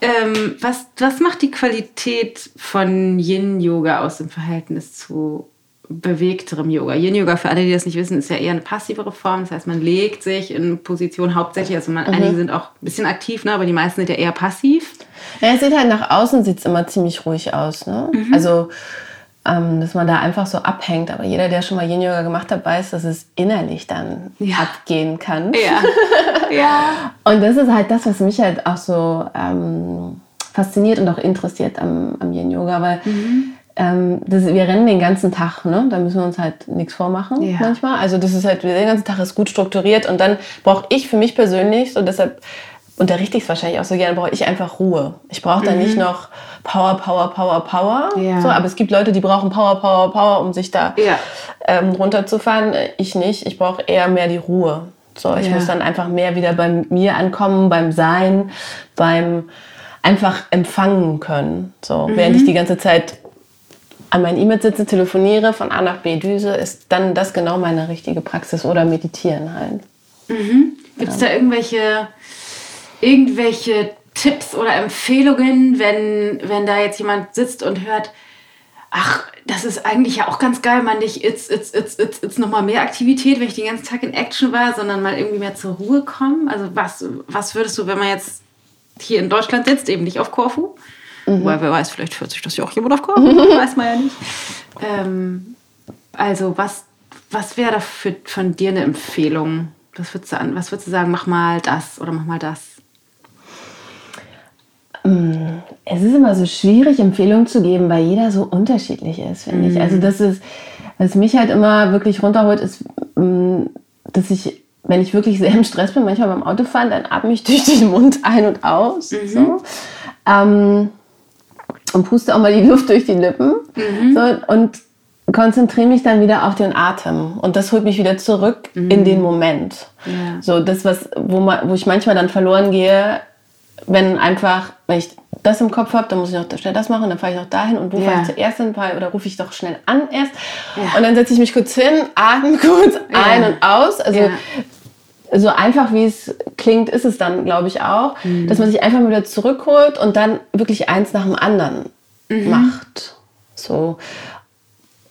Ähm, was, was macht die Qualität von Yin-Yoga aus im Verhältnis zu bewegterem Yoga? Yin-Yoga, für alle, die das nicht wissen, ist ja eher eine passivere Form. Das heißt, man legt sich in Position hauptsächlich, also man, einige sind auch ein bisschen aktiv, ne, aber die meisten sind ja eher passiv. Ja, es sieht halt nach außen sieht's immer ziemlich ruhig aus. Ne? Mhm. Also, ähm, dass man da einfach so abhängt. Aber jeder, der schon mal Yin-Yoga gemacht hat, weiß, dass es innerlich dann Ja. abgehen kann. Ja. ja. Und das ist halt das, was mich halt auch so ähm, fasziniert und auch interessiert am, am Yin-Yoga. Weil Mhm. ähm, das, wir rennen den ganzen Tag, ne? da müssen wir uns halt nichts vormachen Ja. manchmal. Also das ist halt, der ganze Tag ist gut strukturiert. Und dann brauche ich für mich persönlich, so deshalb unterrichte ich es wahrscheinlich auch so gerne, brauche ich einfach Ruhe. Ich brauche da nicht noch Power, Power, Power, Power. Mhm. Ja. So, aber es gibt Leute, die brauchen Power, Power, Power, um sich da Ja. ähm, runterzufahren. Ich nicht. Ich brauche eher mehr die Ruhe. So, ich Ja. muss dann einfach mehr wieder bei mir ankommen, beim Sein, beim einfach empfangen können. So, während Mhm. ich die ganze Zeit an meinen E-Mails sitze, telefoniere, von A nach B düse, ist dann das genau meine richtige Praxis oder meditieren halt. Gibt es da irgendwelche, irgendwelche Tipps oder Empfehlungen, wenn, wenn da jetzt jemand sitzt und hört, ach, das ist eigentlich ja auch ganz geil, man nicht it's, it's, it's, it's, it's nochmal mehr Aktivität, wenn ich den ganzen Tag in Action war, sondern mal irgendwie mehr zur Ruhe kommen? Also was, was würdest du, wenn man jetzt hier in Deutschland sitzt, eben nicht auf Korfu, weil wer weiß, vielleicht hört sich das ja auch jemand auf Korfu, weiß man ja nicht. Ähm, also was, was wäre da für, von dir eine Empfehlung? Was würdest, du an, was würdest du sagen, mach mal das oder mach mal das? Es ist immer so schwierig, Empfehlungen zu geben, weil jeder so unterschiedlich ist, finde ich. Also das ist, was mich halt immer wirklich runterholt, ist, mh, dass ich, wenn ich wirklich sehr im Stress bin, manchmal beim Autofahren, dann atme ich durch den Mund ein und aus. So. Ähm, und puste auch mal die Luft durch die Lippen. So, und konzentriere mich dann wieder auf den Atem. Und das holt mich wieder zurück in den Moment. Ja. So das, was, wo, man, wo ich manchmal dann verloren gehe, wenn einfach, wenn ich das im Kopf habe, dann muss ich noch schnell das machen, dann fahre ich noch dahin und wo Ja. fahre ich zuerst hin, oder rufe ich doch schnell an erst. Ja. Und dann setze ich mich kurz hin, atme kurz ein Ja. und aus. Also so einfach wie es klingt, ist es dann, glaube ich, auch, Mhm. dass man sich einfach mal wieder zurückholt und dann wirklich eins nach dem anderen Mhm. macht. So.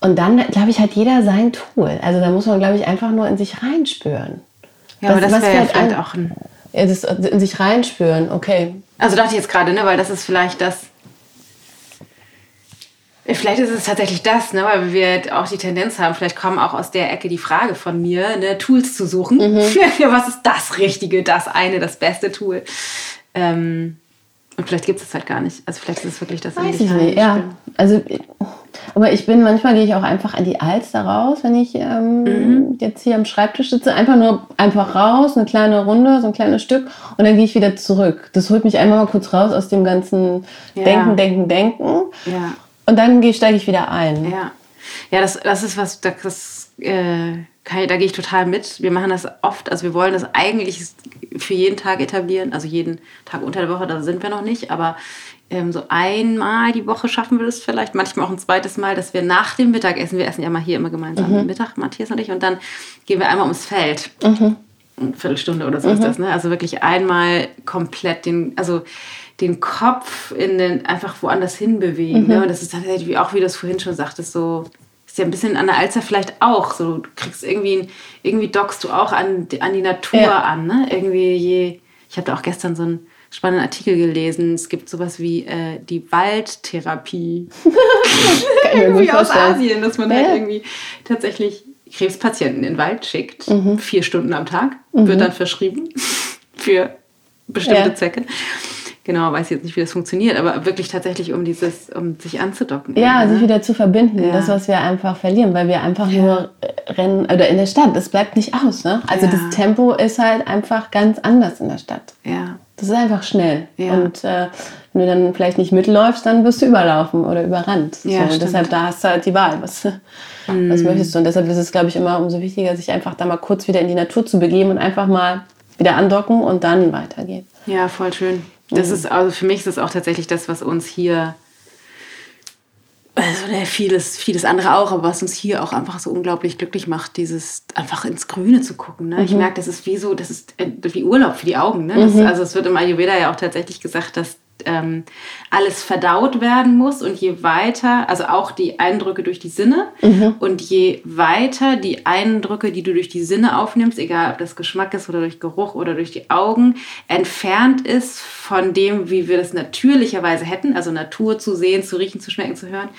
Und dann, glaube ich, hat jeder sein Tool. Also da muss man, glaube ich, einfach nur in sich reinspüren. Ja, aber Was- das was wäre ja vielleicht auch ein. Das in sich reinspüren, okay. Also dachte ich jetzt gerade, ne, weil das ist vielleicht das. Vielleicht ist es tatsächlich das, ne, weil wir auch die Tendenz haben, vielleicht kommen auch aus der Ecke die Frage von mir, ne, Tools zu suchen. Mhm. Was ist das Richtige, das eine, das beste Tool? Ähm, und vielleicht gibt es es halt gar nicht. Also vielleicht ist es wirklich das Weiß ich nicht, ja. Also, aber ich bin, manchmal gehe ich auch einfach an die Alster raus, wenn ich ähm, mhm. jetzt hier am Schreibtisch sitze. Einfach nur einfach raus, eine kleine Runde, so ein kleines Stück und dann gehe ich wieder zurück. Das holt mich einmal mal kurz raus aus dem ganzen ja. Denken, Denken, Denken. Ja. Und dann steige ich wieder ein. Ja, ja das, das ist was, das, äh, da gehe ich total mit. Wir machen das oft, also wir wollen das eigentlich für jeden Tag etablieren, also jeden Tag unter der Woche, da sind wir noch nicht, aber ähm, so einmal die Woche schaffen wir das vielleicht, manchmal auch ein zweites Mal, dass wir nach dem Mittagessen, wir essen ja mal hier immer gemeinsam mhm. Mittag, Matthias und ich, und dann gehen wir einmal ums Feld. Mhm. Eine Viertelstunde oder so mhm. ist das, ne? Also wirklich einmal komplett den, also den Kopf in den, einfach woanders hin bewegen. Ne? Mhm. Und das ist tatsächlich auch, wie du es vorhin schon sagtest, so ist ja ein bisschen an der Alzer vielleicht auch. So, du kriegst irgendwie, irgendwie dockst du auch an, an die Natur ja. an. Ne? Irgendwie je, ich da auch gestern so einen spannenden Artikel gelesen. Es gibt sowas wie äh, die Waldtherapie. irgendwie aus Asien, dass man halt ja. halt irgendwie tatsächlich Krebspatienten in den Wald schickt. Mhm. Vier Stunden am Tag mhm. wird dann verschrieben für bestimmte ja. Zwecke genau, weiß jetzt nicht, wie das funktioniert, aber wirklich tatsächlich um dieses, um sich anzudocken. Ja, ne? sich wieder zu verbinden. Ja. Das, was wir einfach verlieren, weil wir einfach ja. nur rennen, oder in der Stadt, das bleibt nicht aus. Ne? Also ja. das Tempo ist halt einfach ganz anders in der Stadt. Ja. Das ist einfach schnell. Und äh, wenn du dann vielleicht nicht mitläufst, dann wirst du überlaufen oder überrannt. Ja, so, deshalb, da hast du halt die Wahl. Was, mm. was möchtest du? Und deshalb ist es, glaube ich, immer umso wichtiger, sich einfach da mal kurz wieder in die Natur zu begeben und einfach mal wieder andocken und dann weitergehen. Ja, voll schön. Das mhm. ist, also für mich ist das auch tatsächlich das, was uns hier, also ne, vieles, vieles andere auch, aber was uns hier auch einfach so unglaublich glücklich macht, dieses einfach ins Grüne zu gucken. Ne? Mhm. Ich merke, das ist wie so, das ist äh, wie Urlaub für die Augen. Ne? Das, mhm. Also es wird im Ayurveda ja auch tatsächlich gesagt, dass ähm, alles verdaut werden muss und je weiter, also auch die Eindrücke durch die Sinne mhm. und je weiter die Eindrücke, die du durch die Sinne aufnimmst, egal ob das Geschmack ist oder durch Geruch oder durch die Augen, entfernt ist von dem, wie wir das natürlicherweise hätten, also Natur zu sehen, zu riechen, zu schmecken, zu hören,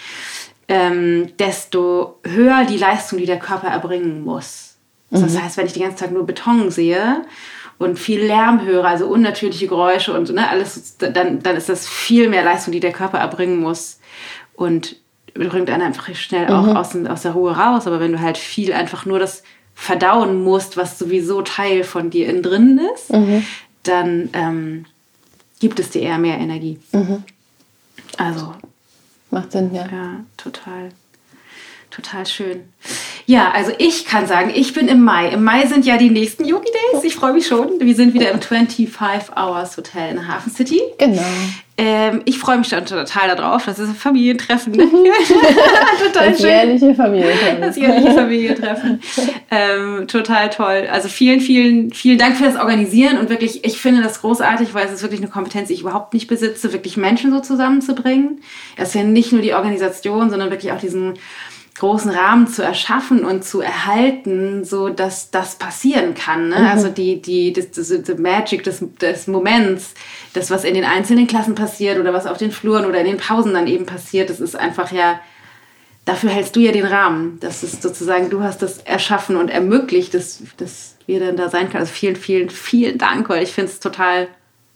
ähm, desto höher die Leistung, die der Körper erbringen muss. Mhm. Das heißt, wenn ich den ganzen Tag nur Beton sehe, und viel Lärm höre, also unnatürliche Geräusche und ne, alles, dann, dann ist das viel mehr Leistung, die der Körper erbringen muss. Und bringt einen einfach schnell auch mhm. aus, aus der Ruhe raus. Aber wenn du halt viel einfach nur das verdauen musst, was sowieso Teil von dir innen drin ist, mhm. dann ähm, gibt es dir eher mehr Energie. Mhm. Also. Macht Sinn, ja. Ja, total. Total schön. Ja, also ich kann sagen, ich bin im Mai. Im Mai sind ja die nächsten Yogi Days. Ich freue mich schon. Wir sind wieder im 25 Hours Hotel in Hafen City. Genau. Ähm, ich freue mich dann total darauf. Das ist ein Familientreffen. Ne? total das schön. jährliche Familientreffen. Das jährliche Familientreffen. ähm, total toll. Also vielen, vielen, vielen Dank für das Organisieren und wirklich, ich finde das großartig, weil es ist wirklich eine Kompetenz, die ich überhaupt nicht besitze, wirklich Menschen so zusammenzubringen. Es ist ja nicht nur die Organisation, sondern wirklich auch diesen großen Rahmen zu erschaffen und zu erhalten, so dass das passieren kann. Ne? Mhm. Also die, die, das, das, das Magic des, des Moments, das, was in den einzelnen Klassen passiert oder was auf den Fluren oder in den Pausen dann eben passiert, das ist einfach ja, dafür hältst du ja den Rahmen. Das ist sozusagen, du hast das erschaffen und ermöglicht, dass, dass wir dann da sein können. Also vielen, vielen, vielen Dank, weil ich finde es total,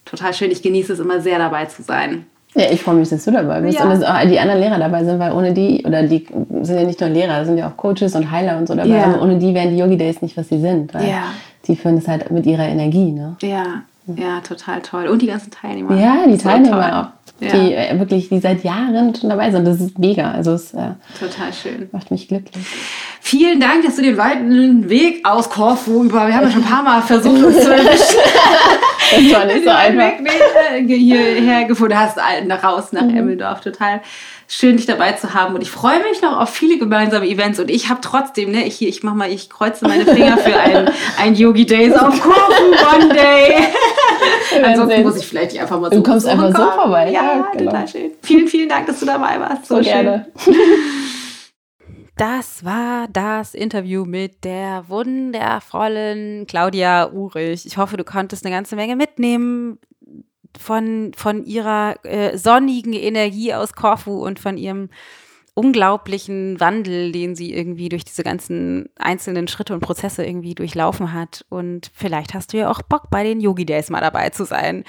total schön. Ich genieße es immer sehr dabei zu sein. Ja, ich freue mich, dass du dabei bist ja. und dass auch die anderen Lehrer dabei sind, weil ohne die, oder die sind ja nicht nur Lehrer, sind ja auch Coaches und Heiler und so dabei. Ja. Und ohne die wären die Yogi Days nicht, was sie sind. Weil ja. die führen es halt mit ihrer Energie. Ne? Ja, ja, total toll. Und die ganzen Teilnehmer. Ja, die Teilnehmer auch. Ja. Die äh, wirklich, die seit Jahren schon dabei sind. Das ist mega. Also es äh, total schön. Macht mich glücklich. Vielen Dank, dass du den weiten Weg aus Korfu über, wir haben ja schon ein paar Mal versucht, uns zu erwischen. das war nicht so einfach. Weg hierher gefunden hast, nach raus nach mhm. Emmeldorf. Total schön, dich dabei zu haben. Und ich freue mich noch auf viele gemeinsame Events. Und ich habe trotzdem, ne, ich, ich mach mal, ich kreuze meine Finger für ein, ein Yogi Days auf Korfu One Day. Ansonsten muss ich vielleicht einfach mal so. Du kommst einfach kommen. so vorbei. Ja, ja genau. total schön. Vielen, vielen Dank, dass du dabei warst. So, so gerne. Das war das Interview mit der wundervollen Claudia Urich. Ich hoffe, du konntest eine ganze Menge mitnehmen von, von ihrer äh, sonnigen Energie aus Korfu und von ihrem unglaublichen Wandel, den sie irgendwie durch diese ganzen einzelnen Schritte und Prozesse irgendwie durchlaufen hat. Und vielleicht hast du ja auch Bock, bei den Yogi Days mal dabei zu sein.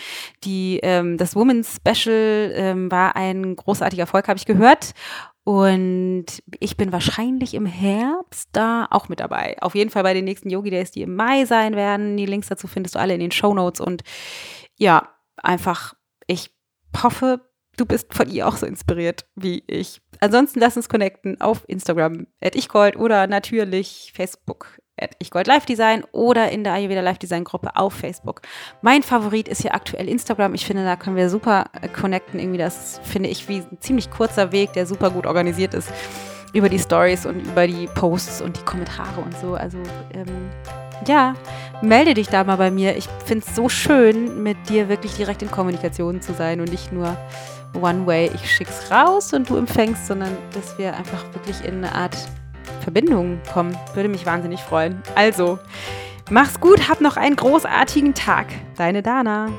Die, ähm, das Women's Special ähm, war ein großartiger Erfolg, habe ich gehört. Und ich bin wahrscheinlich im Herbst da auch mit dabei. Auf jeden Fall bei den nächsten Yogi Days, die im Mai sein werden. Die Links dazu findest du alle in den Show Notes. Und ja, einfach, ich hoffe, du bist von ihr auch so inspiriert wie ich. Ansonsten lass uns connecten auf Instagram, at ichgold oder natürlich Facebook, at ichgold Live Design oder in der Ayurveda Live Design Gruppe auf Facebook. Mein Favorit ist hier aktuell Instagram. Ich finde, da können wir super äh, connecten. Irgendwie das finde ich wie ein ziemlich kurzer Weg, der super gut organisiert ist über die Stories und über die Posts und die Kommentare und so. Also ähm, ja, melde dich da mal bei mir. Ich finde es so schön, mit dir wirklich direkt in Kommunikation zu sein und nicht nur One-Way, ich schick's raus und du empfängst, sondern dass wir einfach wirklich in eine Art Verbindung kommen. Würde mich wahnsinnig freuen. Also, mach's gut, hab noch einen großartigen Tag. Deine Dana.